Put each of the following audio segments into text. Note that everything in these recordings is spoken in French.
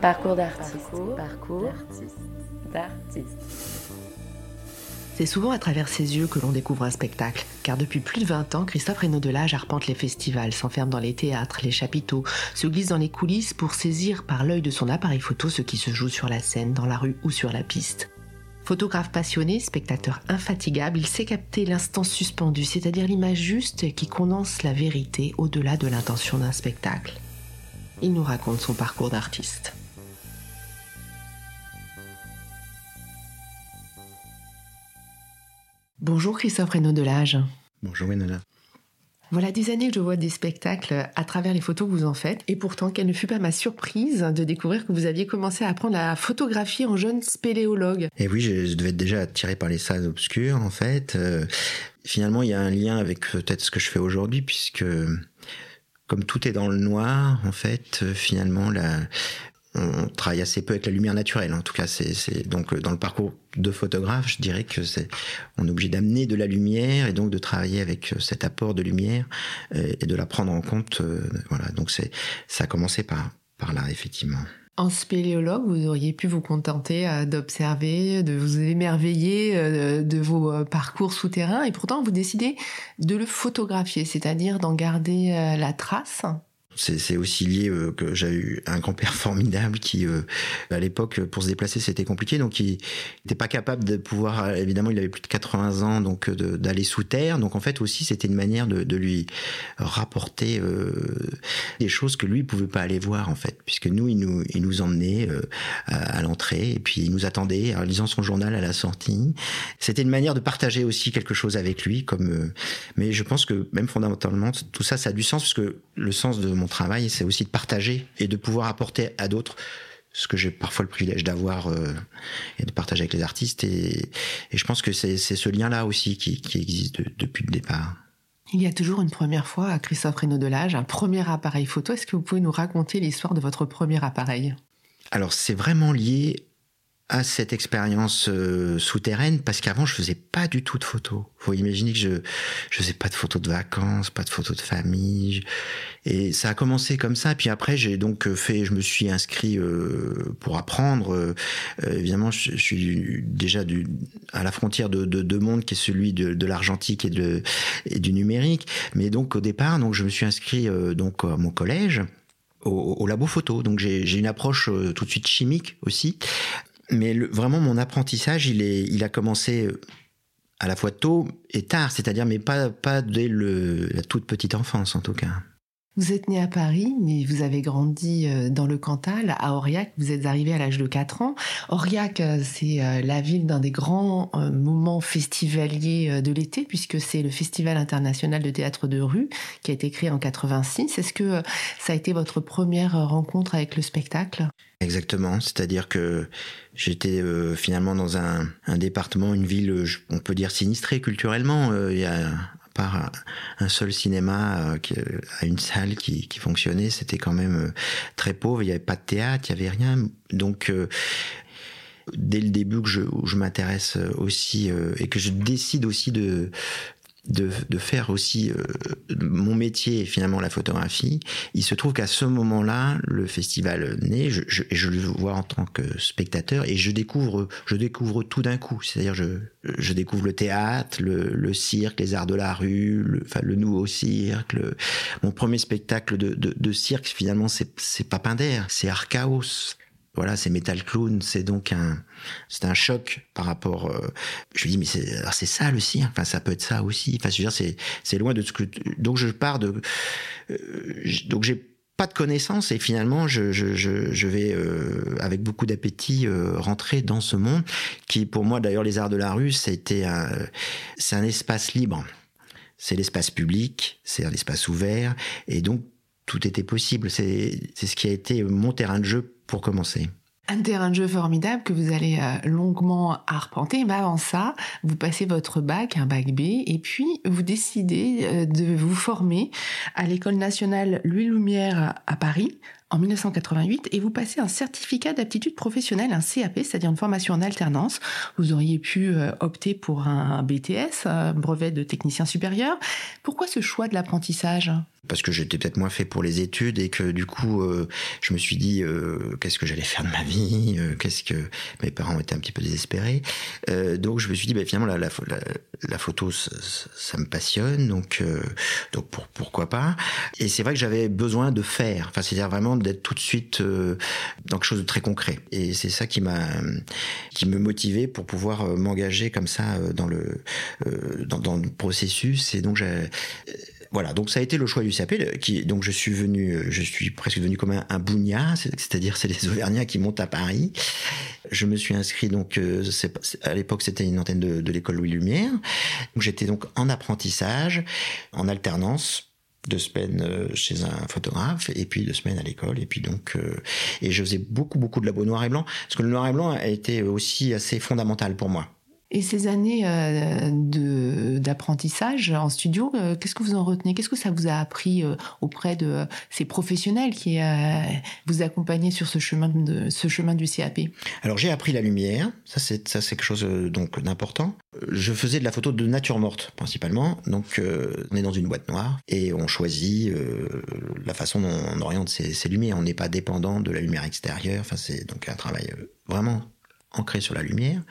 Parcours d'artiste. Parcours, d'artiste. C'est souvent à travers ses yeux que l'on découvre un spectacle, car depuis plus de 20 ans, Christophe Reynaud Delage arpente les festivals, s'enferme dans les théâtres, les chapiteaux, se glisse dans les coulisses pour saisir par l'œil de son appareil photo ce qui se joue sur la scène, dans la rue ou sur la piste. Photographe passionné, spectateur infatigable, il sait capter l'instant suspendu, c'est-à-dire l'image juste qui condense la vérité au-delà de l'intention d'un spectacle. Il nous raconte son parcours d'artiste. Bonjour Christophe Reynaud Delage. Bonjour Winona. Voilà des années que je vois des spectacles à travers les photos que vous en faites, et pourtant, quelle ne fut pas ma surprise de découvrir que vous aviez commencé à apprendre la photographie en jeune spéléologue. Et oui, je, devais être déjà attiré par les salles obscures, en fait. Euh, finalement, il y a un lien avec peut-être ce que je fais aujourd'hui, puisque comme tout est dans le noir, en fait, euh, finalement, la, on travaille assez peu avec la lumière naturelle. En tout cas, c'est donc euh, dans le parcours de photographe, je dirais que c'est on est obligé d'amener de la lumière et donc de travailler avec euh, cet apport de lumière euh, et de la prendre en compte. Voilà, donc ça a commencé par là effectivement. En spéléologue, vous auriez pu vous contenter d'observer, de vous émerveiller de vos parcours souterrains, et pourtant vous décidez de le photographier, c'est-à-dire d'en garder la trace c'est aussi lié euh, que j'ai eu un grand-père formidable qui, euh, à l'époque, pour se déplacer, c'était compliqué. Donc, il n'était pas capable de pouvoir. Évidemment, il avait plus de 80 ans, donc d'aller sous terre. Donc, en fait, aussi, c'était une manière de, lui rapporter euh, des choses que lui pouvait pas aller voir, en fait, puisque nous, il nous, il nous emmenait à, l'entrée et puis il nous attendait en lisant son journal à la sortie. C'était une manière de partager aussi quelque chose avec lui, comme. mais je pense que même fondamentalement, tout ça, ça a du sens, parce que le sens de mon travail, c'est aussi de partager et de pouvoir apporter à d'autres ce que j'ai parfois le privilège d'avoir euh, et de partager avec les artistes. Et, je pense que c'est ce lien-là aussi qui, existe depuis le départ. Il y a toujours une première fois à Christophe Renaud Delage, un premier appareil photo. Est-ce que vous pouvez nous raconter l'histoire de votre premier appareil? Alors c'est vraiment lié à cette expérience euh, souterraine parce qu'avant je faisais pas du tout de photos. Faut imaginer que je je faisais pas de photos de vacances, pas de photos de famille et ça a commencé comme ça puis après j'ai donc euh, fait je me suis inscrit euh, pour apprendre évidemment je, suis déjà du à la frontière de de deux mondes qui est celui de, de l'argentique et de et du numérique mais donc au départ donc je me suis inscrit donc à mon collège au, au, labo photo. Donc j'ai une approche tout de suite chimique aussi mais vraiment mon apprentissage, il, est, il a commencé euh, à la fois tôt et tard, c'est-à-dire mais pas, pas dès le, la toute petite enfance en tout cas. Vous êtes né à Paris, mais vous avez grandi euh, dans le Cantal, à Aurillac. Vous êtes arrivé à l'âge de 4 ans. Aurillac, euh, c'est euh, la ville d'un des grands moments festivaliers de l'été, puisque c'est le Festival international de théâtre de rue qui a été créé en 86. Est-ce que ça a été votre première rencontre avec le spectacle? Exactement, c'est-à-dire que j'étais finalement dans un, département, une ville, on peut dire sinistrée culturellement. Il y a un seul cinéma euh, à une salle qui, fonctionnait, c'était quand même euh, très pauvre. Il n'y avait pas de théâtre, il n'y avait rien. Donc euh, dès le début que je m'intéresse aussi et que je décide aussi de de, de faire aussi euh, mon métier finalement la photographie. Il se trouve qu'à ce moment-là, le festival naît, je, je, je, le vois en tant que spectateur et je découvre, je découvre tout d'un coup. C'est-à-dire je, je découvre le théâtre, le, le, cirque, les arts de la rue, le, enfin, le nouveau cirque. mon premier spectacle de, de, de cirque finalement c'est Papin c'est Archaos voilà, c'est Metal Clown, c'est donc un, c'est un choc par rapport. Euh, je lui dis mais c'est, c'est ça le cirque, enfin ça peut être ça aussi. Enfin je veux dire c'est, c'est loin de ce que. Donc je pars de, euh, donc j'ai pas de connaissances et finalement je, je, je, vais euh, avec beaucoup d'appétit rentrer dans ce monde qui pour moi d'ailleurs les arts de la rue c'était un c'est un espace libre c'est l'espace public c'est un espace ouvert et donc tout était possible c'est c'est ce qui a été mon terrain de jeu pour commencer. Un terrain de jeu formidable que vous allez euh, longuement arpenter. Mais avant ça, vous passez votre bac, un bac B, et puis vous décidez euh, de vous former à l'école nationale Louis Lumière à Paris en 1988 et vous passez un certificat d'aptitude professionnelle, un CAP, c'est-à-dire une formation en alternance. Vous auriez pu euh, opter pour un BTS, un brevet de technicien supérieur. Pourquoi ce choix de l'apprentissage? Parce que j'étais peut-être moins fait pour les études et que du coup euh, je me suis dit euh, qu'est-ce que j'allais faire de ma vie euh, qu'est-ce que mes parents étaient un petit peu désespérés. Donc je me suis dit bah, finalement la, photo ça, ça, me passionne donc donc pour, pourquoi pas. Et c'est vrai que j'avais besoin de faire enfin c'est-à-dire vraiment d'être tout de suite dans quelque chose de très concret. Et c'est ça qui m'a qui me motivait pour pouvoir m'engager comme ça dans le dans, dans le processus. Et donc j'ai voilà, donc ça a été le choix du CAP. Qui, donc je suis venu, je suis presque devenu comme un, un c'est-à-dire c'est les Auvergnats qui montent à Paris. Je me suis inscrit donc euh, à l'époque c'était une antenne de, l'école Louis Lumière. J'étais donc en apprentissage, en alternance deux semaines euh, chez un photographe et puis deux semaines à l'école et puis donc euh, et je faisais beaucoup beaucoup de labo noir et blanc parce que le noir et blanc a été aussi assez fondamental pour moi et ces années euh, d'apprentissage en studio, euh, qu'est-ce que vous en retenez? Qu'est-ce que ça vous a appris euh, auprès de ces professionnels qui vous accompagnaient sur ce chemin, du CAP Alors j'ai appris la lumière, ça c'est quelque chose donc d'important. Je faisais de la photo de nature morte principalement, donc on est dans une boîte noire et on choisit la façon dont on oriente ses lumières. On n'est pas dépendant de la lumière extérieure. Enfin c'est donc un travail vraiment ancré sur la lumière.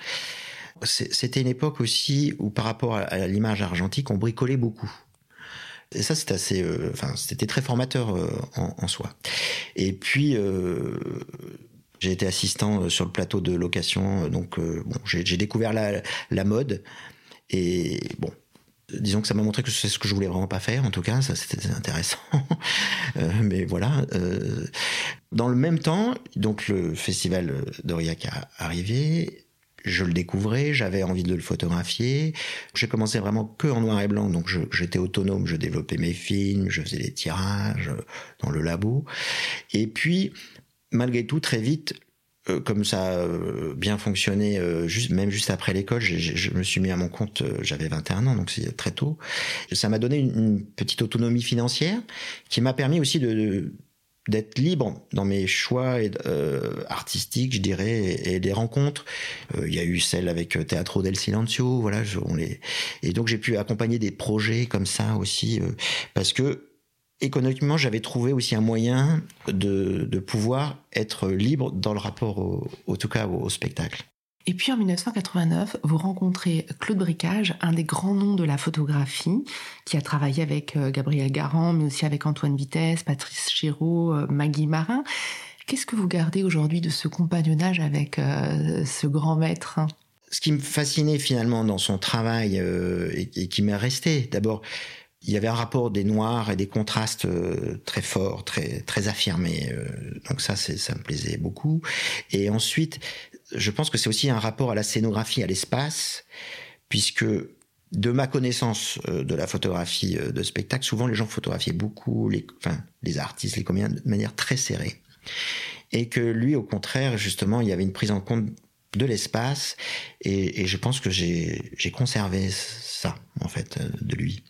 C'était une époque aussi où, par rapport à l'image argentique, on bricolait beaucoup. Et ça, c'était assez, euh, enfin, c'était très formateur euh, en, soi. Et puis, euh, j'ai été assistant sur le plateau de location, donc bon, j'ai découvert la, la, mode. Et bon, disons que ça m'a montré que c'est ce que je voulais vraiment pas faire. En tout cas, ça c'était intéressant. mais voilà. dans le même temps, donc le festival d'Aurillac a arrivé je le découvrais, j'avais envie de le photographier. J'ai commencé vraiment que en noir et blanc, donc j'étais autonome, je développais mes films, je faisais des tirages euh, dans le labo. Et puis, malgré tout, très vite, euh, comme ça a euh, bien fonctionné, même juste après l'école, je me suis mis à mon compte, j'avais 21 ans, donc c'est très tôt. Ça m'a donné une, petite autonomie financière qui m'a permis aussi de, d'être libre dans mes choix euh, artistiques, je dirais, et, des rencontres. Euh, il y a eu celle avec euh, Teatro del Silencio, voilà, on les... et donc j'ai pu accompagner des projets comme ça aussi, parce que économiquement, j'avais trouvé aussi un moyen de, de pouvoir être libre dans le rapport, au tout cas, au spectacle. Et puis en 1989, vous rencontrez Claude Bricage, un des grands noms de la photographie, qui a travaillé avec euh, Gabriel Garand, mais aussi avec Antoine Vitesse, Patrice Chéreau, euh, Maggie Marin. Qu'est-ce que vous gardez aujourd'hui de ce compagnonnage avec euh, ce grand maître Ce qui me fascinait finalement dans son travail et, qui m'est resté, d'abord, il y avait un rapport des noirs et des contrastes très forts, très très affirmés. donc ça, ça me plaisait beaucoup. Et ensuite, je pense que c'est aussi un rapport à la scénographie, à l'espace, puisque de ma connaissance euh, de la photographie euh, de spectacle, souvent les gens photographiaient beaucoup, les, enfin, les artistes, les comédiens, de manière très serrée. Et que lui, au contraire, justement, il y avait une prise en compte de l'espace, et, je pense que j'ai conservé ça, en fait, euh, de lui.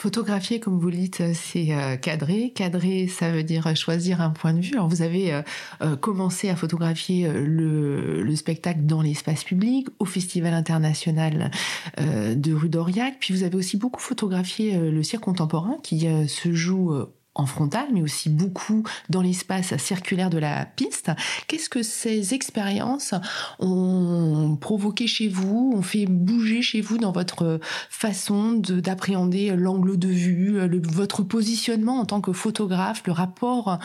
Photographier, comme vous le dites, c'est euh, cadrer. Cadrer, ça veut dire choisir un point de vue. Alors, vous avez euh, euh, commencé à photographier le, spectacle dans l'espace public, au Festival international de rue d'Aurillac. Puis vous avez aussi beaucoup photographié le cirque contemporain qui se joue en frontal, mais aussi beaucoup dans l'espace circulaire de la piste. Qu'est-ce que ces expériences ont provoqué chez vous, ont fait bouger chez vous dans votre façon d'appréhender l'angle de vue, votre positionnement en tant que photographe, le rapport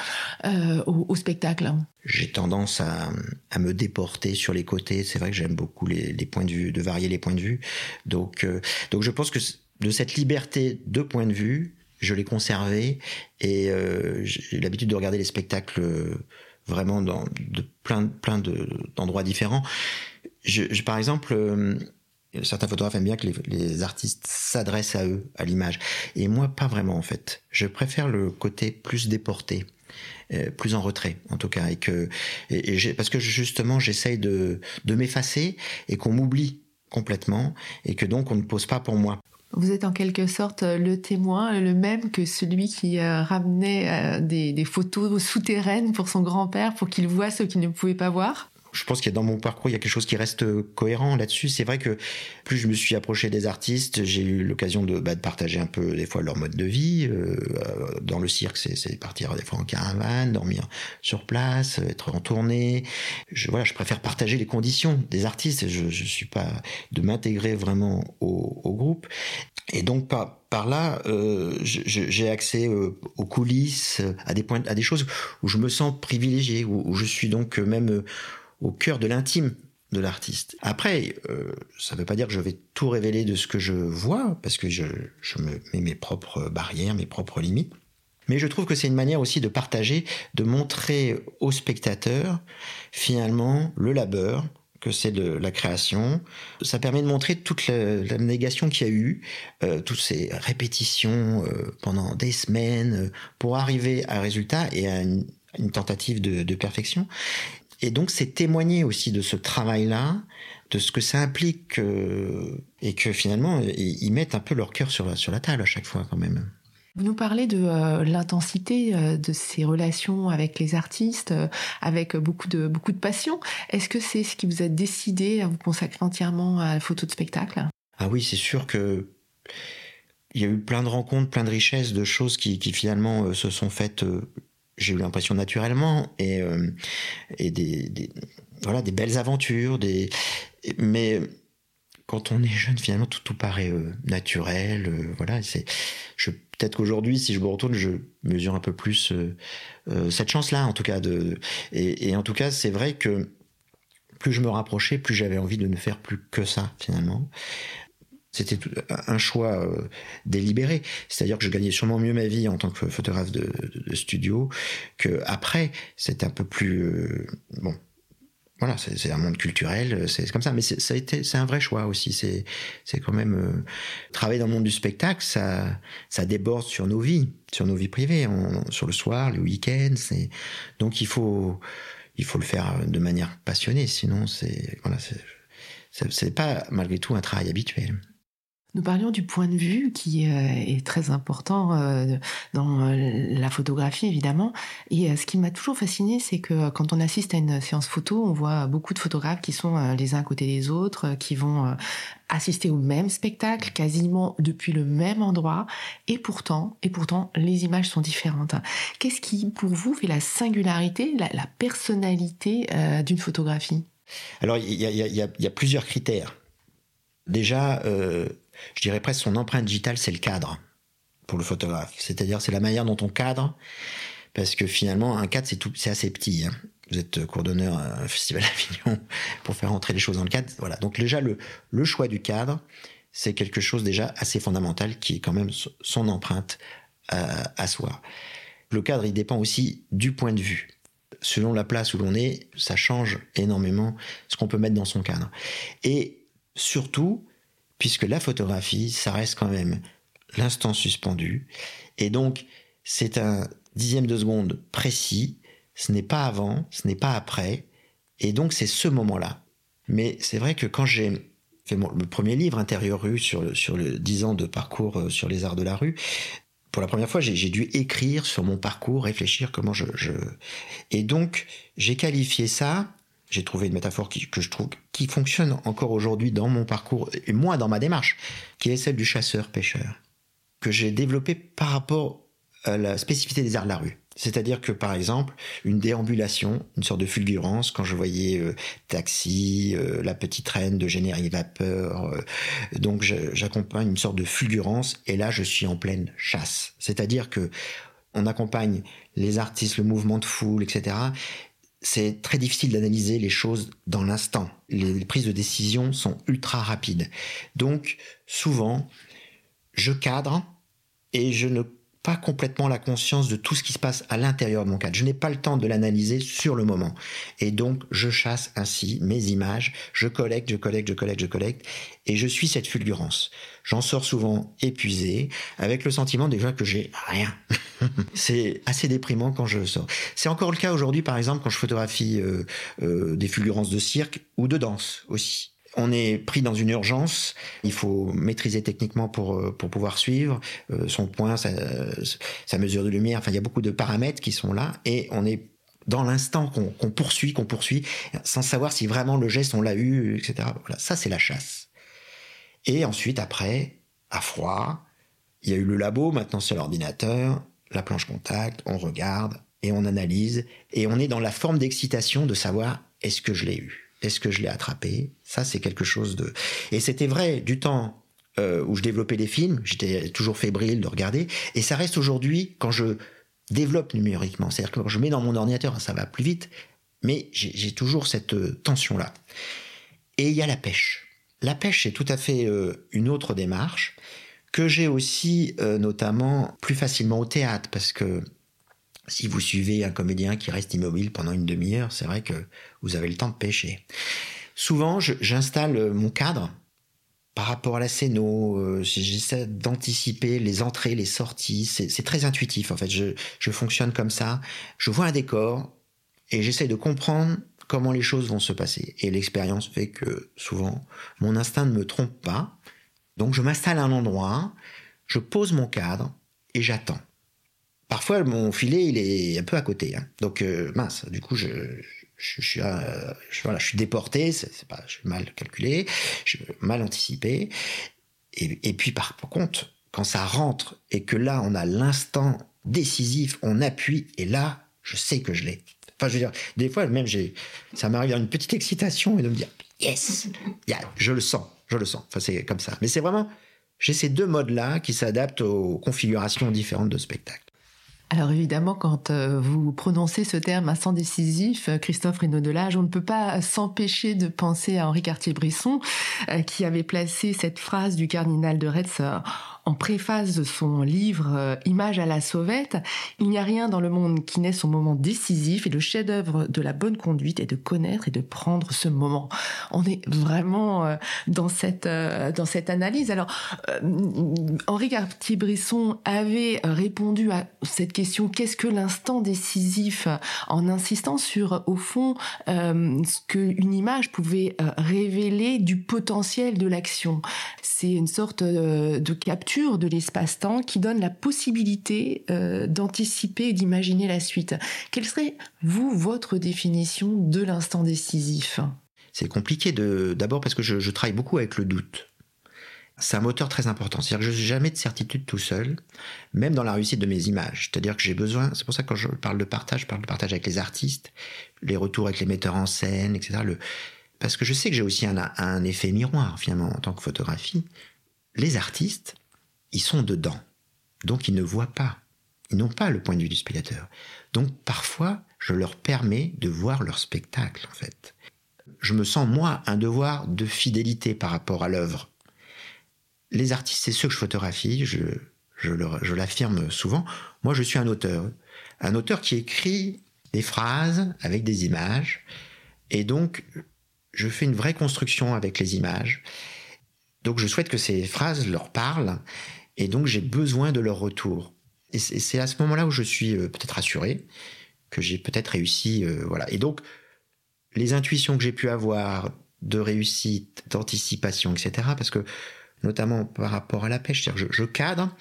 euh, au, spectacle? J'ai tendance à, me déporter sur les côtés. C'est vrai que j'aime beaucoup les, points de vue, de varier les points de vue. Donc, euh, donc je pense que de cette liberté de point de vue, je l'ai conservé et euh, j'ai l'habitude de regarder les spectacles euh, vraiment dans de plein plein d'endroits différents. Je, par exemple, euh, certains photographes aiment bien que les, artistes s'adressent à eux, à l'image, et moi pas vraiment en fait. Je préfère le côté plus déporté. plus en retrait en tout cas et que parce que justement j'essaye de de m'effacer et qu'on m'oublie complètement et que donc on ne pose pas pour moi vous êtes en quelque sorte euh, le témoin, le même que celui qui euh, ramenait euh, des, photos souterraines pour son grand-père pour qu'il voit ce qu'il ne pouvait pas voir? Je pense qu'il y a dans mon parcours, il y a quelque chose qui reste cohérent là-dessus. C'est vrai que plus je me suis approché des artistes, j'ai eu l'occasion de, bah, de, partager un peu des fois leur mode de vie. Euh, dans le cirque, c'est partir des fois en caravane, dormir sur place, être en tournée. Je, voilà, je préfère partager les conditions des artistes. Je, je suis pas de m'intégrer vraiment au, au, groupe. Et donc par, par là, euh, j'ai accès euh, aux coulisses, à des points, à des choses où je me sens privilégié, où je suis donc même au cœur de l'intime de l'artiste. Après, euh, ça ne veut pas dire que je vais tout révéler de ce que je vois, parce que je, me mets mes propres barrières, mes propres limites. Mais je trouve que c'est une manière aussi de partager, de montrer aux spectateurs finalement le labeur que c'est de la création. Ça permet de montrer toute la, négation qu'il y a eu, euh, toutes ces répétitions euh, pendant des semaines pour arriver à un résultat et à une, tentative de perfection. Et donc, c'est témoigner aussi de ce travail-là, de ce que ça implique, euh, et que finalement, ils mettent un peu leur cœur sur la, sur la table à chaque fois quand même. Vous nous parlez de euh, l'intensité euh, de ces relations avec les artistes, avec beaucoup de, beaucoup de passion. Est-ce que c'est ce qui vous a décidé à vous consacrer entièrement à la photo de spectacle? Ah oui, c'est sûr que il y a eu plein de rencontres, plein de richesses, de choses qui, qui finalement se sont faites j'ai eu l'impression naturellement et euh, et des, voilà des belles aventures des mais quand on est jeune finalement tout tout paraît euh, naturel euh, voilà c'est peut-être qu'aujourd'hui si je me retourne je mesure un peu plus cette chance là en tout cas de et en tout cas c'est vrai que plus je me rapprochais plus j'avais envie de ne faire plus que ça finalement c'était un choix euh, délibéré. C'est-à-dire que je gagnais sûrement mieux ma vie en tant que photographe de, studio que après. C'est un peu plus euh, bon. Voilà, c'est un monde culturel, c'est comme ça. Mais ça a été, c'est un vrai choix aussi. C'est, c'est quand même euh, travailler dans le monde du spectacle, ça, ça déborde sur nos vies, sur nos vies privées, sur le soir, le week-end. C'est donc il faut, il faut le faire de manière passionnée. Sinon, c'est voilà, c'est pas malgré tout un travail habituel. Nous parlions du point de vue qui euh, est très important euh, dans euh, la photographie évidemment. Et ce qui m'a toujours fasciné, c'est que quand on assiste à une séance photo, on voit beaucoup de photographes qui sont les uns à côté des autres, qui vont assister au même spectacle, quasiment depuis le même endroit, et pourtant, et pourtant, les images sont différentes. Qu'est-ce qui, pour vous, fait la singularité, la, personnalité d'une photographie? Alors, il y, y a, plusieurs critères. Déjà, je dirais presque son empreinte digitale, c'est le cadre pour le photographe. C'est-à-dire, c'est la manière dont on cadre, parce que finalement, un cadre, c'est tout, c'est assez petit. Hein. Vous êtes coordonneur à un festival d'Avignon pour faire entrer les choses dans le cadre. Voilà. Donc déjà, le, choix du cadre, c'est quelque chose déjà assez fondamental qui est quand même son empreinte à, à soi. Le cadre, il dépend aussi du point de vue. Selon la place où l'on est, ça change énormément ce qu'on peut mettre dans son cadre. Et surtout, puisque la photographie, ça reste quand même l'instant suspendu. Et donc, c'est un dixième de seconde précis. Ce n'est pas avant, ce n'est pas après. Et donc, c'est ce moment-là. Mais c'est vrai que quand j'ai fait mon, premier livre, Intérieur rue, sur le, sur le 10 ans de parcours euh, sur les arts de la rue, pour la première fois, j'ai dû écrire sur mon parcours, réfléchir comment je... je... Et donc, j'ai qualifié ça j'ai trouvé une métaphore qui, que je trouve qui fonctionne encore aujourd'hui dans mon parcours et moi dans ma démarche, qui est celle du chasseur-pêcheur, que j'ai développé par rapport à la spécificité des arts de la rue. C'est-à-dire que par exemple, une déambulation, une sorte de fulgurance, quand je voyais euh, taxi, euh, la petite reine de générique vapeur, euh, donc j'accompagne une sorte de fulgurance et là je suis en pleine chasse. C'est-à-dire que on accompagne les artistes, le mouvement de foule, etc c'est très difficile d'analyser les choses dans l'instant. Les prises de décision sont ultra rapides. Donc, souvent, je cadre et je ne pas complètement la conscience de tout ce qui se passe à l'intérieur de mon cadre. Je n'ai pas le temps de l'analyser sur le moment. Et donc, je chasse ainsi mes images, je collecte, je collecte, je collecte, je collecte, et je suis cette fulgurance. J'en sors souvent épuisé, avec le sentiment déjà que j'ai rien. c'est assez déprimant quand je sors. C'est encore le cas aujourd'hui, par exemple, quand je photographie euh, euh, des fulgurances de cirque ou de danse aussi on est pris dans une urgence, il faut maîtriser techniquement pour, euh, pour pouvoir suivre. Son point, sa, mesure de lumière, enfin il y a beaucoup de paramètres qui sont là et on est dans l'instant qu'on poursuit, qu'on poursuit, sans savoir si vraiment le geste on l'a eu, etc. Voilà, ça c'est la chasse. Et ensuite, après, à froid, il y a eu le labo, maintenant c'est l'ordinateur, la planche contact, on regarde et on analyse, et on est dans la forme d'excitation de savoir est-ce que je l'ai eu, est-ce que je l'ai attrapé? Ça c'est quelque chose de... Et c'était vrai du temps euh, où je développais des films, j'étais toujours fébrile de regarder, et ça reste aujourd'hui quand je développe numériquement. C'est-à-dire que quand je mets dans mon ordinateur, ça va plus vite, mais j'ai toujours cette euh, tension-là. Et il y a la pêche. La pêche, c'est tout à fait euh, une autre démarche que j'ai aussi notamment plus facilement au théâtre, parce que si vous suivez un comédien qui reste immobile pendant une demi-heure, c'est vrai que vous avez le temps de pêcher. Souvent, j'installe mon cadre par rapport à la scéno, euh, j'essaie d'anticiper les entrées, les sorties. C'est très intuitif en fait. Je, je, fonctionne comme ça. Je vois un décor et j'essaie de comprendre comment les choses vont se passer. Et l'expérience fait que souvent, mon instinct ne me trompe pas. Donc je m'installe à un endroit, je pose mon cadre et j'attends. Parfois, mon filet, il est un peu à côté. Hein. Donc, euh, mince, du coup, je, euh, suis déporté, c'est pas, je suis mal calculé, je suis mal anticipé. Et, puis par contre, quand ça rentre et que là on a l'instant décisif, on appuie et là je sais que je l'ai. Enfin, je veux dire, des fois même j'ai, ça m'arrive une petite excitation et de me dire yes, yeah, je le sens, je le sens. Enfin c'est comme ça. Mais c'est vraiment, j'ai ces deux modes là qui s'adaptent aux configurations différentes de spectacle. Alors évidemment, quand euh, vous prononcez ce terme instant décisif, euh, Christophe Renaud Delage, on ne peut pas s'empêcher de penser à Henri Cartier-Bresson, euh, qui avait placé cette phrase du cardinal de Retz en préface de son livre euh, Images à la sauvette, il n'y a rien dans le monde qui n'est son moment décisif et le chef-d'œuvre de la bonne conduite est de connaître et de prendre ce moment. On est vraiment euh, dans cette euh, dans cette analyse. Alors Henri Cartier-Bresson avait répondu à cette question qu'est-ce que l'instant décisif en insistant sur au fond ce qu'une image pouvait révéler du potentiel de l'action. C'est une sorte de capture de l'espace-temps qui donne la possibilité euh, d'anticiper et d'imaginer la suite. Quelle serait, vous, votre définition de l'instant décisif? C'est compliqué d'abord parce que je, travaille beaucoup avec le doute. C'est un moteur très important. C'est-à-dire que je n'ai jamais de certitude tout seul, même dans la réussite de mes images. C'est-à-dire que j'ai besoin, c'est pour ça que quand je parle de partage, je parle de partage avec les artistes, les retours avec les metteurs en scène, etc. Parce que je sais que j'ai aussi un, un effet miroir, finalement, en tant que photographie. Les artistes, ils sont dedans. Donc ils ne voient pas. Ils n'ont pas le point de vue du spectateur. Donc parfois, je leur permets de voir leur spectacle, en fait. Je me sens, moi, un devoir de fidélité par rapport à l'œuvre. Les artistes, c'est ceux que je photographie, je, je l'affirme souvent. Moi, je suis un auteur. Un auteur qui écrit des phrases avec des images. Et donc, je fais une vraie construction avec les images. Donc, je souhaite que ces phrases leur parlent et donc j'ai besoin de leur retour. Et c'est à ce moment-là où je suis euh, peut-être rassuré, que j'ai peut-être réussi. Euh, voilà. Et donc, les intuitions que j'ai pu avoir de réussite, d'anticipation, etc., parce que notamment par rapport à la pêche, je, cadre,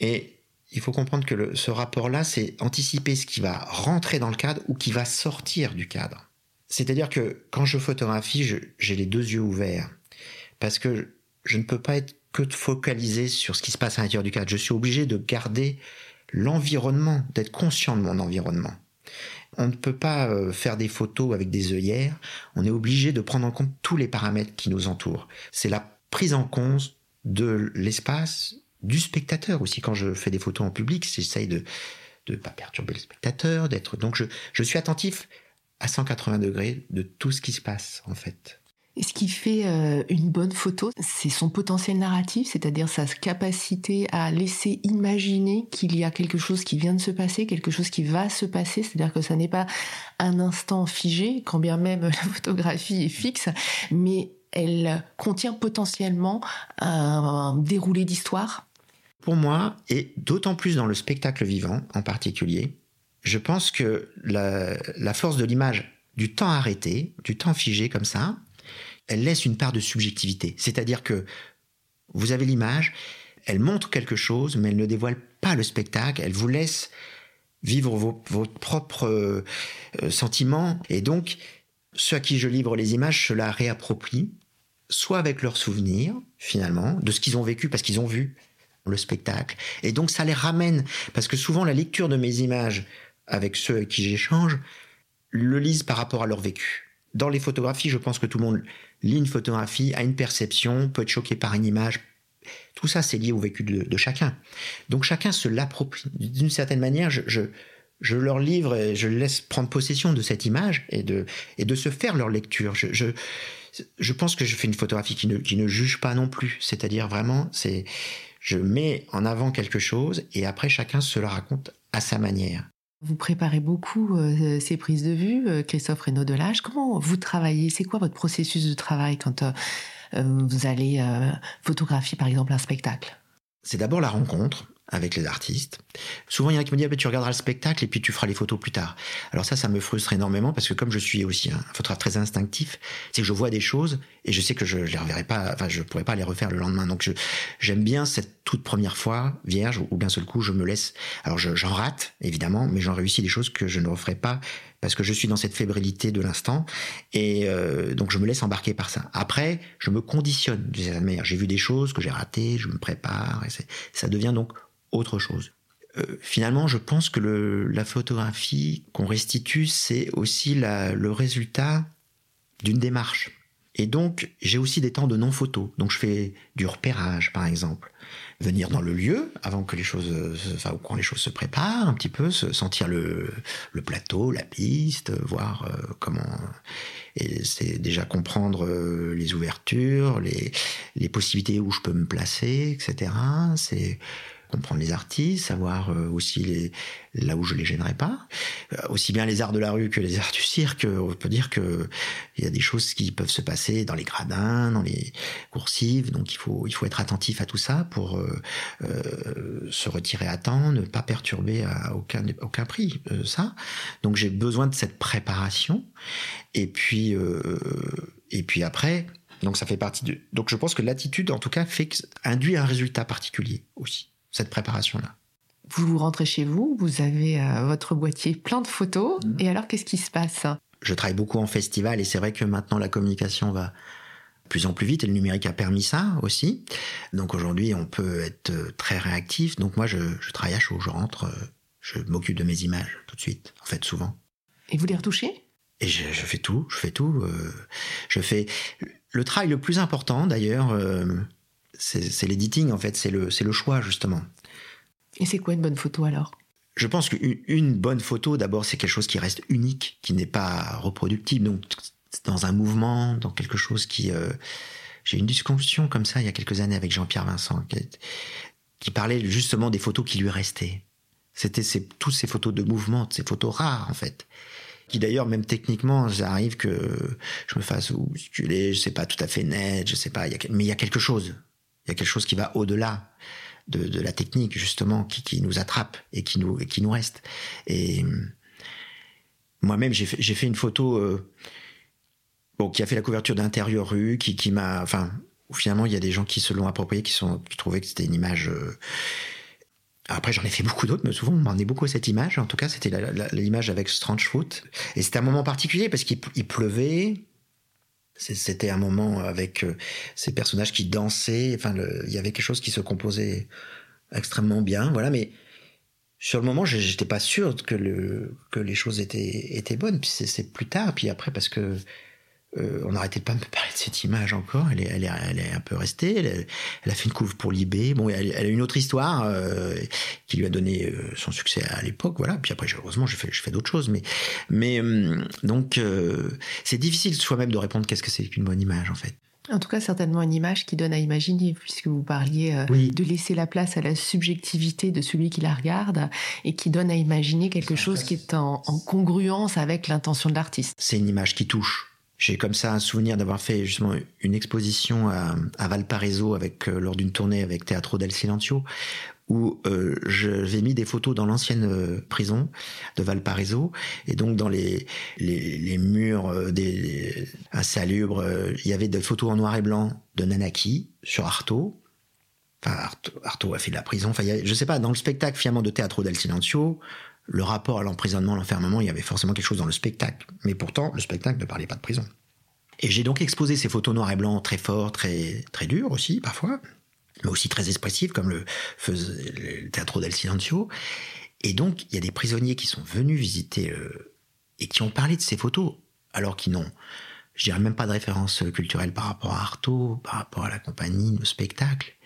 et il faut comprendre que ce rapport-là, c'est anticiper ce qui va rentrer dans le cadre ou qui va sortir du cadre. C'est-à-dire que quand je photographie, j'ai les deux yeux ouverts, parce que je ne peux pas être que de focaliser sur ce qui se passe à l'intérieur du cadre. Je suis obligé de garder l'environnement, d'être conscient de mon environnement. On ne peut pas euh, faire des photos avec des œillères, on est obligé de prendre en compte tous les paramètres qui nous entourent. C'est la prise en compte de l'espace, du spectateur aussi. Quand je fais des photos en public, j'essaye de ne pas perturber le spectateur, d'être... Donc je, je suis attentif à 180 degrés de tout ce qui se passe en fait. Ce qui fait euh, une bonne photo, c'est son potentiel narratif, c'est-à-dire sa capacité à laisser imaginer qu'il y a quelque chose qui vient de se passer, quelque chose qui va se passer, c'est-à-dire que ça n'est pas un instant figé, quand bien même la photographie est fixe, mais elle contient potentiellement un déroulé d'histoire. Pour moi, et d'autant plus dans le spectacle vivant en particulier, je pense que la, la force de l'image, du temps arrêté, du temps figé comme ça, elle laisse une part de subjectivité. C'est-à-dire que vous avez l'image, elle montre quelque chose, mais elle ne dévoile pas le spectacle, elle vous laisse vivre vos, propres euh, sentiments. Et donc, ceux à qui je livre les images se la réapproprient, soit avec leurs souvenirs, finalement, de ce qu'ils ont vécu, parce qu'ils ont vu le spectacle. Et donc, ça les ramène, parce que souvent, la lecture de mes images avec ceux avec qui j'échange, le lisent par rapport à leur vécu. Dans les photographies, je pense que tout le monde lit une photographie, a une perception, peut être choqué par une image. Tout ça, c'est lié au vécu de, chacun. Donc chacun se l'approprie. D'une certaine manière, je, je, leur livre et je laisse prendre possession de cette image et de, et de se faire leur lecture. Je, je, pense que je fais une photographie qui ne, qui ne juge pas non plus. C'est-à-dire vraiment, c'est, je mets en avant quelque chose et après chacun se la raconte à sa manière. Vous préparez beaucoup euh, ces prises de vue, euh, Christophe Renaud Delage. Comment vous travaillez? C'est quoi votre processus de travail quand euh, vous allez photographier par exemple un spectacle? C'est d'abord la rencontre avec les artistes. Souvent, il y en a qui me disent, ah, ben, tu regarderas le spectacle et puis tu feras les photos plus tard. Alors ça, ça me frustre énormément parce que comme je suis aussi un photographe très instinctif, c'est que je vois des choses et je sais que je, les reverrai pas, enfin, je pourrais pas les refaire le lendemain. Donc, j'aime bien cette toute première fois, vierge, où d'un seul coup, je me laisse, alors j'en rate, évidemment, mais j'en réussis des choses que je ne referai pas parce que je suis dans cette fébrilité de l'instant et euh, donc je me laisse embarquer par ça. Après, je me conditionne d'une certaine manière. J'ai vu des choses que j'ai ratées, je me prépare et ça devient donc autre chose. Euh, finalement, je pense que la photographie qu'on restitue, c'est aussi le résultat d'une démarche. Et donc, j'ai aussi des temps de non-photo. Donc, je fais du repérage, par exemple. Venir dans le lieu avant que les choses, enfin, quand les choses se préparent un petit peu, se sentir le, plateau, la piste, voir euh, comment. Et c'est déjà comprendre euh, les ouvertures, les, les possibilités où je peux me placer, etc. C'est comprendre les artistes, savoir euh, aussi les, là où je les gênerai pas. Euh, aussi bien les arts de la rue que les arts du cirque, on peut dire que il y a des choses qui peuvent se passer dans les gradins, dans les coursives, donc il faut, il faut être attentif à tout ça pour euh, se retirer à temps, ne pas perturber à aucun, aucun prix ça. Donc j'ai besoin de cette préparation. Et puis, et puis après, donc ça fait partie de. Donc je pense que l'attitude, en tout cas, fait induit un résultat particulier aussi cette préparation-là. Vous rentrez chez vous, vous avez euh, votre boîtier plein de photos, mhm. et alors qu'est-ce qui se passe? Je travaille beaucoup en festival, et c'est vrai que maintenant la communication va de plus en plus vite, et le numérique a permis ça aussi. Donc aujourd'hui, on peut être euh, très réactif. Donc moi, je, travaille à chaud, je rentre, euh, je m'occupe de mes images tout de suite, en fait, souvent. Et vous les retouchez? Et je, fais tout, je fais tout. je fais le travail le plus important d'ailleurs c'est l'editing en fait, c'est le, le choix justement. Et c'est quoi une bonne photo alors? Je pense qu'une bonne photo, d'abord, c'est quelque chose qui reste unique, qui n'est pas reproductible. Donc, dans un mouvement, dans quelque chose qui. Euh, j'ai eu une discussion comme ça il y a quelques années avec Jean-Pierre Vincent, qui, parlait justement des photos qui lui restaient. C'était toutes ces photos de mouvement, ces photos rares en fait qui d'ailleurs même techniquement ça arrive que je me fasse bousculer je sais pas tout à fait net je sais pas mais il y a quelque chose il y a quelque chose qui va au-delà de, la technique, justement, qui, nous attrape et qui nous, qui nous reste. Et hum, moi-même, j'ai fait, une photo euh, qui a fait la couverture d'intérieur rue, qui, qui m'a. Enfin, finalement, il y a des gens qui se l'ont approprié, qui, sont, qui trouvaient que c'était une image. Euh, après, j'en ai fait beaucoup d'autres, mais souvent, on m'en est beaucoup cette image. En tout cas, c'était l'image avec Strange Foot. Et c'était un moment particulier parce qu'il pleuvait, c'était un moment avec euh, ces personnages qui dansaient. Enfin, il y avait quelque chose qui se composait extrêmement bien. Voilà, mais sur le moment, j'étais pas sûr que, le, que les choses étaient, étaient bonnes. C'est plus tard. Puis après, parce que euh, on n'arrêtait pas de me parler de cette image encore. Elle est, elle est, elle est un peu restée. Elle, a fait une couve pour Libé. Bon, elle, a une autre histoire euh, qui lui a donné euh, son succès à l'époque. Voilà. Puis après, heureusement, je fais, je fais d'autres choses. Mais, mais donc, c'est difficile soi-même de répondre qu'est-ce que c'est qu'une bonne image en fait. En tout cas, certainement une image qui donne à imaginer, puisque vous parliez de laisser la place à la subjectivité de celui qui la regarde et qui donne à imaginer quelque chose qui est en, en congruence avec l'intention de l'artiste. C'est une image qui touche j'ai comme ça un souvenir d'avoir fait justement une exposition à, Valparaiso avec euh, lors d'une tournée avec Teatro del Silencio où euh, j'avais mis des photos dans l'ancienne euh, prison de Valparaiso. Et donc dans les les, les murs euh, des insalubres il y avait des photos en noir et blanc de Nanaki sur Artaud enfin Artaud, a fait de la prison. Enfin je sais pas dans le spectacle finalement de Teatro del Silencio le rapport à l'emprisonnement, l'enfermement, il y avait forcément quelque chose dans le spectacle. Mais pourtant, le spectacle ne parlait pas de prison. Et j'ai donc exposé ces photos noires et blancs très forts, très, très durs aussi, parfois, mais aussi très expressives, comme le faisait le Teatro del Silencio. Et donc, il y a des prisonniers qui sont venus visiter euh, et qui ont parlé de ces photos, alors qu'ils n'ont, je dirais même pas de référence culturelle par rapport à Artaud, par rapport à la compagnie, au spectacle.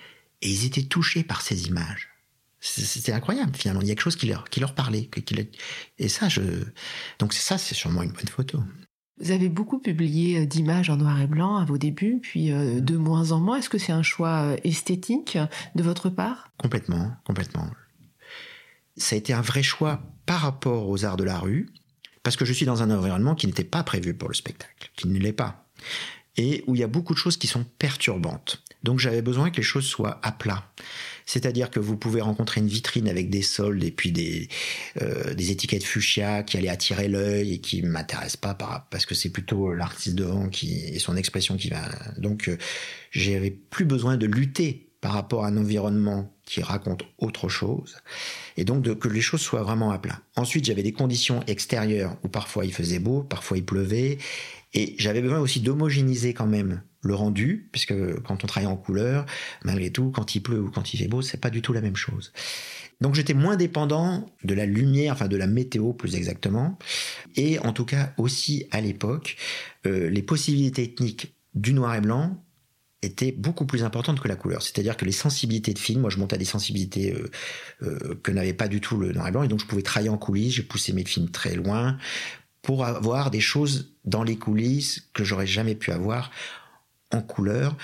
Et ils étaient touchés par ces images. C'était incroyable, finalement. Il y a quelque chose qui leur, qui leur parlait. et ça, je. Donc, ça, c'est sûrement une bonne photo. Vous avez beaucoup publié euh, d'images en noir et blanc à vos débuts, puis euh, de moins en moins. Est-ce que c'est un choix euh, esthétique de votre part? Complètement, complètement. Ça a été un vrai choix par rapport aux arts de la rue, parce que je suis dans un environnement qui n'était pas prévu pour le spectacle, qui ne l'est pas, et où il y a beaucoup de choses qui sont perturbantes. Donc j'avais besoin que les choses soient à plat. C'est-à-dire que vous pouvez rencontrer une vitrine avec des soldes et puis des, euh, étiquettes fuchsia qui allaient attirer l'œil et qui m'intéressent pas parce que c'est plutôt l'artiste devant qui, et son expression qui va. Donc euh, j'avais plus besoin de lutter par rapport à un environnement qui raconte autre chose, et donc de, que les choses soient vraiment à plat. Ensuite, j'avais des conditions extérieures où parfois il faisait beau, parfois il pleuvait, et j'avais besoin aussi d'homogénéiser quand même le rendu, puisque quand on travaille en couleur, malgré tout, quand il pleut ou quand il fait beau, c'est pas du tout la même chose. Donc j'étais moins dépendant de la lumière, enfin de la météo plus exactement, et en tout cas aussi à l'époque, euh, les possibilités techniques du noir et blanc étaient beaucoup plus importantes que la couleur. C'est-à-dire que les sensibilités de film, moi je montais à des sensibilités euh, euh, que n'avait pas du tout le noir et blanc, et donc je pouvais travailler en coulisses, j'ai poussé mes films très loin pour avoir des choses dans les coulisses que j'aurais jamais pu avoir en couleur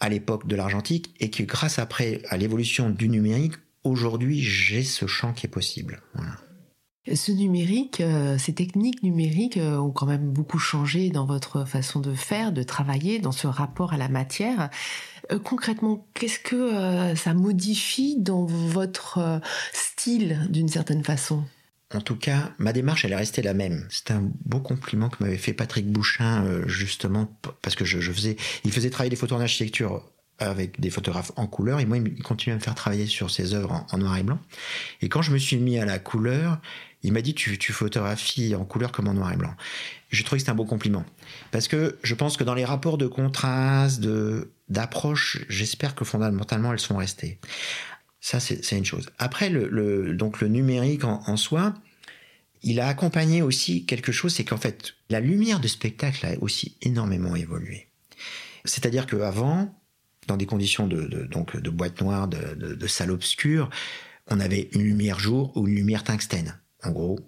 à l'époque de l'argentique et que grâce après à l'évolution du numérique, aujourd'hui j'ai ce champ qui est possible. Ce numérique, euh, ces techniques numériques euh, ont quand même beaucoup changé dans votre façon de faire, de travailler, dans ce rapport à la matière. Euh, concrètement, qu'est-ce que ça modifie dans votre style d'une certaine façon? En tout cas, ma démarche, elle est restée la même. C'est un beau compliment que m'avait fait Patrick Bouchin, euh, justement, parce que je, faisais, il faisait travailler des photos en architecture avec des photographes en couleur, et moi, il continuait à me faire travailler sur ses œuvres en, noir et blanc. Et quand je me suis mis à la couleur, il m'a dit, tu, tu photographies en couleur comme en noir et blanc. Je trouvais que c'était un beau compliment. Parce que je pense que dans les rapports de contraste, de, d'approche, j'espère que fondamentalement, elles sont restées. Ça, c'est une chose. Après, le, donc le numérique en, soi, il a accompagné aussi quelque chose, c'est qu'en fait, la lumière de spectacle a aussi énormément évolué. C'est-à-dire qu'avant, dans des conditions de, donc de boîte noire, de, de, salle obscure, on avait une lumière jour ou une lumière tungstène. En gros,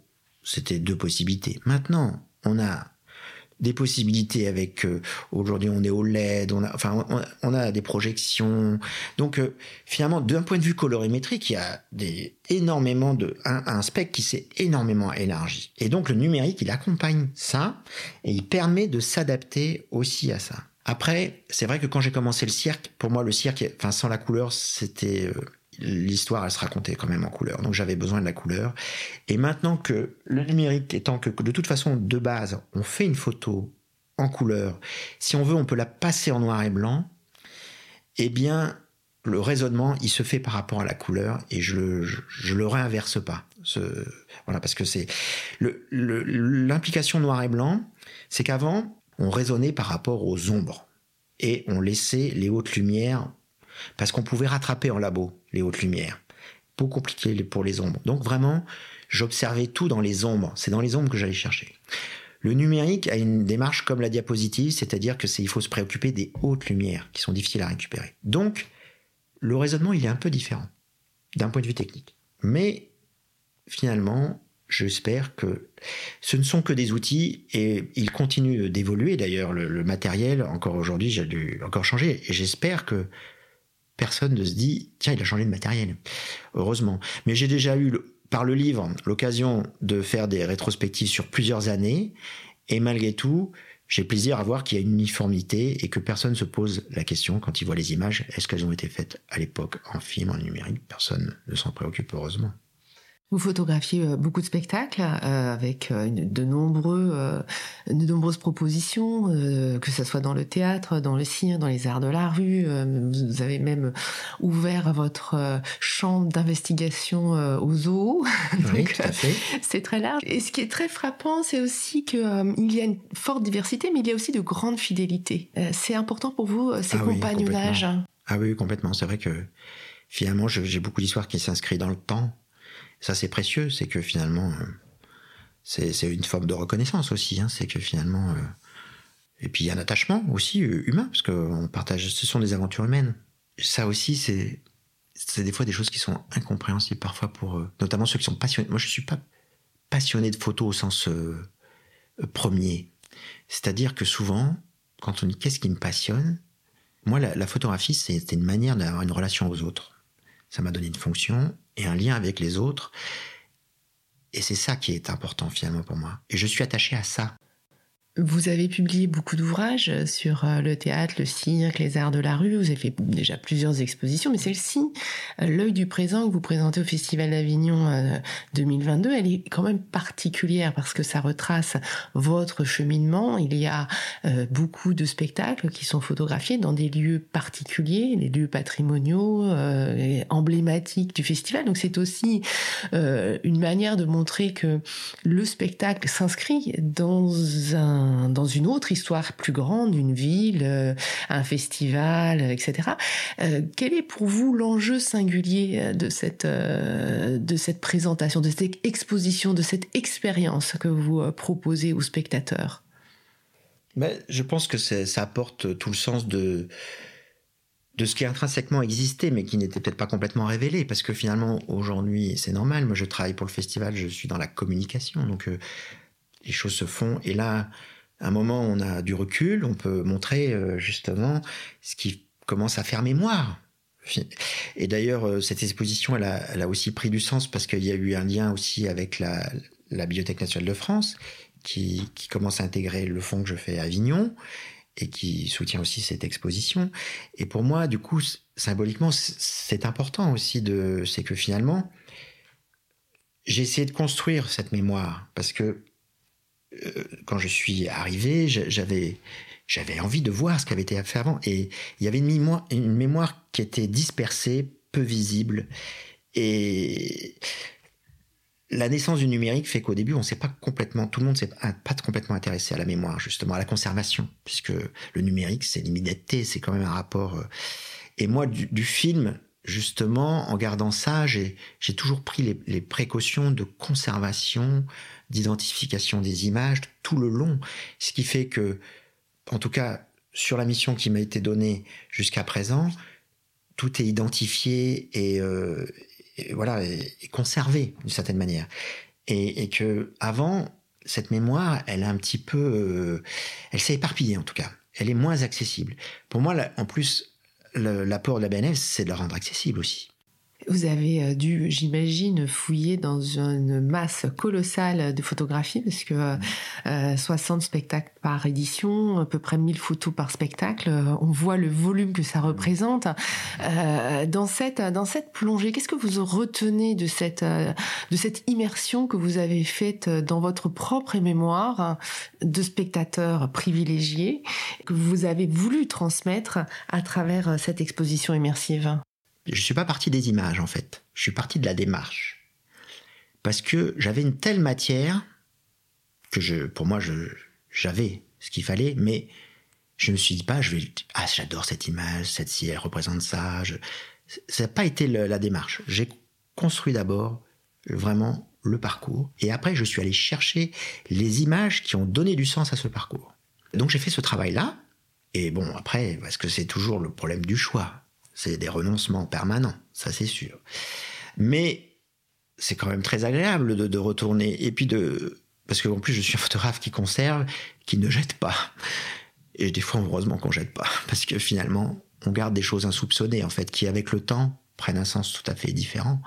c'était deux possibilités. Maintenant, on a des possibilités avec euh, aujourd'hui on est au LED, on a enfin on, a des projections. Donc euh, finalement d'un point de vue colorimétrique, il y a des énormément de un, un spectre qui s'est énormément élargi. Et donc le numérique, il accompagne ça et il permet de s'adapter aussi à ça. Après, c'est vrai que quand j'ai commencé le cirque, pour moi le cirque, enfin sans la couleur, c'était euh, l'histoire, elle se racontait quand même en couleur. Donc j'avais besoin de la couleur. Et maintenant que le numérique étant que de toute façon, de base, on fait une photo en couleur, si on veut, on peut la passer en noir et blanc, eh bien, le raisonnement, il se fait par rapport à la couleur et je le, je, le réinverse pas. Voilà, parce que c'est l'implication noir et blanc, c'est qu'avant, on raisonnait par rapport aux ombres et on laissait les hautes lumières parce qu'on pouvait rattraper en labo les hautes lumières. Beaucoup compliqué pour les ombres. Donc vraiment, j'observais tout dans les ombres. C'est dans les ombres que j'allais chercher. Le numérique a une démarche comme la diapositive, c'est-à-dire que c'est il faut se préoccuper des hautes lumières qui sont difficiles à récupérer. Donc le raisonnement il est un peu différent d'un point de vue technique. Mais finalement, j'espère que ce ne sont que des outils et ils continuent d'évoluer. D'ailleurs, le, le, matériel, encore aujourd'hui, j'ai dû encore changer. Et j'espère que personne ne se dit tiens il a changé de matériel. Heureusement. Mais j'ai déjà eu par le livre l'occasion de faire des rétrospectives sur plusieurs années et malgré tout j'ai plaisir à voir qu'il y a une uniformité et que personne se pose la question quand il voit les images est-ce qu'elles ont été faites à l'époque en film, en numérique? Personne ne s'en préoccupe heureusement. Vous photographiez euh, beaucoup de spectacles euh, avec euh, de, nombreux, de nombreuses propositions, que ce soit dans le théâtre, dans le cirque, dans les arts de la rue. vous avez même ouvert votre chambre d'investigation au zoo. Oui, c'est très large. Et ce qui est très frappant, c'est aussi qu'il y a une forte diversité, mais il y a aussi de grandes fidélités. c'est important pour vous, ces ah compagnonnages Ah oui, complètement. C'est vrai que finalement, j'ai beaucoup d'histoires qui s'inscrivent dans le temps ça, c'est précieux. C'est que finalement, euh, c'est une forme de reconnaissance aussi. Hein. c'est que finalement. Euh, et puis il y a un attachement aussi euh, humain, parce qu'on partage. Ce sont des aventures humaines. Ça aussi, c'est. Des fois des choses qui sont incompréhensibles parfois pour. notamment ceux qui sont passionnés. Moi, je ne suis pas passionné de photos au sens premier. C'est-à-dire que souvent, quand on dit qu'est-ce qui me passionne, moi, la, photographie, c'est une manière d'avoir une relation aux autres. Ça m'a donné une fonction et un lien avec les autres. Et c'est ça qui est important finalement pour moi. Et je suis attaché à ça. Vous avez publié beaucoup d'ouvrages sur euh, le théâtre, le cirque, les arts de la rue. Vous avez fait déjà plusieurs expositions, mais celle-ci, euh, l'œil du présent que vous présentez au Festival d'Avignon 2022, euh, elle est quand même particulière parce que ça retrace votre cheminement. Il y a beaucoup de spectacles qui sont photographiés dans des lieux particuliers, les lieux patrimoniaux, emblématiques du festival. Donc c'est aussi une manière de montrer que le spectacle s'inscrit dans un dans une autre histoire plus grande, une ville, euh, un festival, etc. Euh, quel est pour vous l'enjeu singulier de cette, euh, de cette présentation, de cette exposition, de cette expérience que vous proposez aux spectateurs? Mais Je pense que ça apporte tout le sens de, de ce qui intrinsèquement existé, mais qui n'était peut-être pas complètement révélé, parce que finalement, aujourd'hui, c'est normal, moi je travaille pour le festival, je suis dans la communication, donc les choses se font. Et là, un moment, on a du recul, on peut montrer euh, justement ce qui commence à faire mémoire. Et d'ailleurs, euh, cette exposition, elle a, aussi pris du sens parce qu'il y a eu un lien aussi avec la, Bibliothèque nationale de France, qui, commence à intégrer le fonds que je fais à Avignon et qui soutient aussi cette exposition. Et pour moi, du coup, symboliquement, c'est important aussi de, c'est que finalement, j'ai essayé de construire cette mémoire parce que quand je suis arrivé, j'avais envie de voir ce qui avait été fait avant. Et il y avait une mémoire, qui était dispersée, peu visible. Et la naissance du numérique fait qu'au début, on ne sait pas complètement, tout le monde ne s'est pas complètement intéressé à la mémoire, justement, à la conservation, puisque le numérique, c'est l'immédiateté, c'est quand même un rapport. Euh. Et moi, du, film, justement, en gardant ça, j'ai toujours pris les précautions de conservation, d'identification des images tout le long, ce qui fait que, en tout cas, sur la mission qui m'a été donnée jusqu'à présent, tout est identifié et, euh, voilà et, conservé d'une certaine manière. Et, que avant, cette mémoire, elle a un petit peu, euh, elle s'est éparpillée en tout cas. Elle est moins accessible. Pour moi, en plus, l'apport de la BNF, c'est de la rendre accessible aussi. Vous avez euh, dû, j'imagine, fouiller dans une masse colossale de photographies, parce que 60 euh, spectacles par édition, à peu près 1000 photos par spectacle, euh, on voit le volume que ça représente. dans, cette, dans cette plongée, qu'est-ce que vous retenez de cette, de cette immersion que vous avez faite dans votre propre mémoire de spectateurs privilégiés, que vous avez voulu transmettre à travers cette exposition immersive? Je suis pas parti des images en fait. Je suis parti de la démarche. Parce que j'avais une telle matière que pour moi, j'avais ce qu'il fallait, mais je me suis pas, je vais, ah, j'adore cette image, cette ci, elle représente ça. ça n'a pas été la démarche. J'ai construit d'abord vraiment le parcours, et après, je suis allé chercher les images qui ont donné du sens à ce parcours. Donc, j'ai fait ce travail-là, et bon, après, parce que c'est toujours le problème du choix? C'est des renoncements permanents, ça c'est sûr. Mais c'est quand même très agréable de, retourner. Et puis de. Parce qu'en plus, je suis un photographe qui conserve, qui ne jette pas. Et des fois, heureusement qu'on jette pas. Parce que finalement, on garde des choses insoupçonnées, en fait, qui avec le temps prennent un sens tout à fait différent.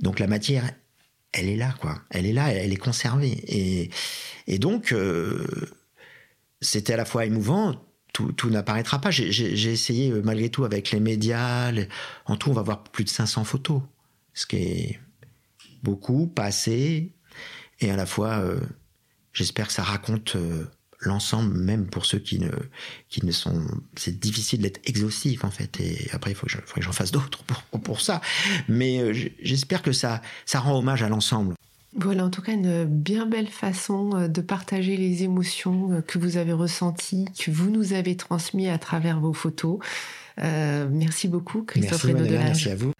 Donc la matière, elle est là, quoi. Elle est là, elle est conservée. Et, donc, euh, c'était à la fois émouvant, tout, n'apparaîtra pas. J'ai essayé euh, malgré tout avec les médias. En tout, on va voir plus de 500 photos. Ce qui est beaucoup, pas assez, et à la fois, euh, j'espère que ça raconte euh, l'ensemble, même pour ceux qui ne, qui ne sont. C'est difficile d'être exhaustif en fait, et après il faut que, je, j'en fasse d'autres pour, pour ça. Mais j'espère que ça, ça rend hommage à l'ensemble. Voilà en tout cas une bien belle façon de partager les émotions que vous avez ressenties, que vous nous avez transmises à travers vos photos. merci beaucoup, Christophe Merci, merci à vous.